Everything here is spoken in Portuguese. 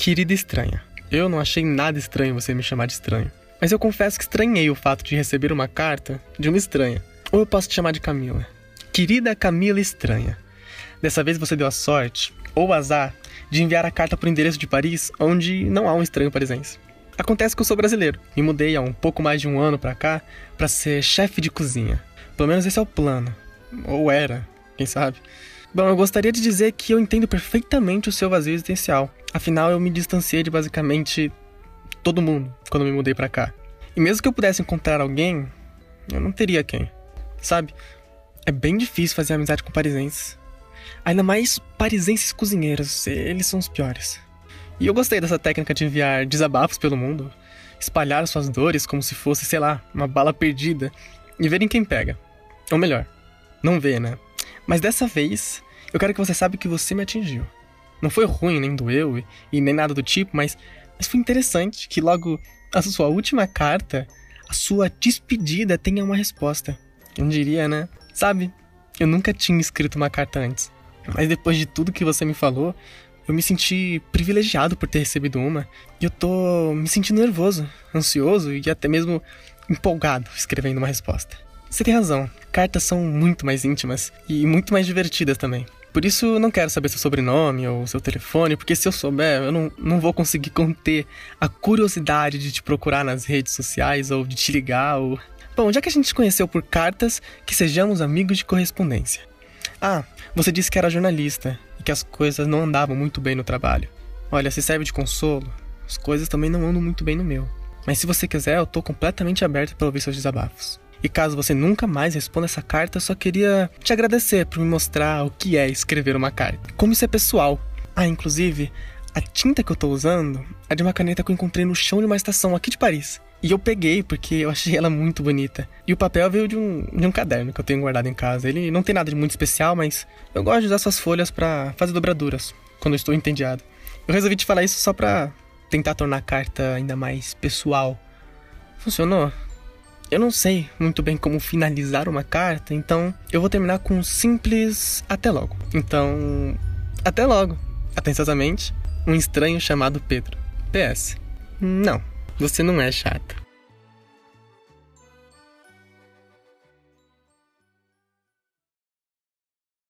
Querida estranha, eu não achei nada estranho você me chamar de estranho. Mas eu confesso que estranhei o fato de receber uma carta de uma estranha. Ou eu posso te chamar de Camila. Querida Camila Estranha. Dessa vez você deu a sorte, ou azar, de enviar a carta para o endereço de Paris, onde não há um estranho parisense. Acontece que eu sou brasileiro. Me mudei há um pouco mais de um ano para cá para ser chefe de cozinha. Pelo menos esse é o plano. Ou era, quem sabe. Bom, eu gostaria de dizer que eu entendo perfeitamente o seu vazio existencial. Afinal, eu me distanciei de basicamente todo mundo quando me mudei para cá. E mesmo que eu pudesse encontrar alguém, eu não teria quem. Sabe? É bem difícil fazer amizade com parisenses. Ainda mais parisenses cozinheiros, eles são os piores. E eu gostei dessa técnica de enviar desabafos pelo mundo, espalhar suas dores como se fosse, sei lá, uma bala perdida e verem quem pega. Ou melhor, não vê, né? Mas dessa vez, eu quero que você saiba que você me atingiu. Não foi ruim, nem doeu e, nem nada do tipo, mas, mas foi interessante que logo a sua última carta, a sua despedida, tenha uma resposta. Eu diria, né? Sabe, eu nunca tinha escrito uma carta antes. Mas depois de tudo que você me falou, eu me senti privilegiado por ter recebido uma. E eu tô me sentindo nervoso, ansioso e até mesmo empolgado escrevendo uma resposta. Você tem razão, cartas são muito mais íntimas e muito mais divertidas também. Por isso eu não quero saber seu sobrenome ou seu telefone, porque se eu souber, eu não, não vou conseguir conter a curiosidade de te procurar nas redes sociais ou de te ligar ou. Bom, já que a gente se conheceu por cartas, que sejamos amigos de correspondência. Ah, você disse que era jornalista e que as coisas não andavam muito bem no trabalho. Olha, se serve de consolo, as coisas também não andam muito bem no meu. Mas se você quiser, eu tô completamente aberto para ouvir seus desabafos. E caso você nunca mais responda essa carta, eu só queria te agradecer por me mostrar o que é escrever uma carta. Como isso é pessoal. Ah, inclusive, a tinta que eu tô usando é de uma caneta que eu encontrei no chão de uma estação aqui de Paris. E eu peguei porque eu achei ela muito bonita. E o papel veio de um, de um caderno que eu tenho guardado em casa. Ele não tem nada de muito especial, mas eu gosto de usar essas folhas para fazer dobraduras quando eu estou entediado. Eu resolvi te falar isso só pra tentar tornar a carta ainda mais pessoal. Funcionou? Eu não sei muito bem como finalizar uma carta, então eu vou terminar com um simples até logo. Então, até logo. Atenciosamente, um estranho chamado Pedro. PS. Não, você não é chato.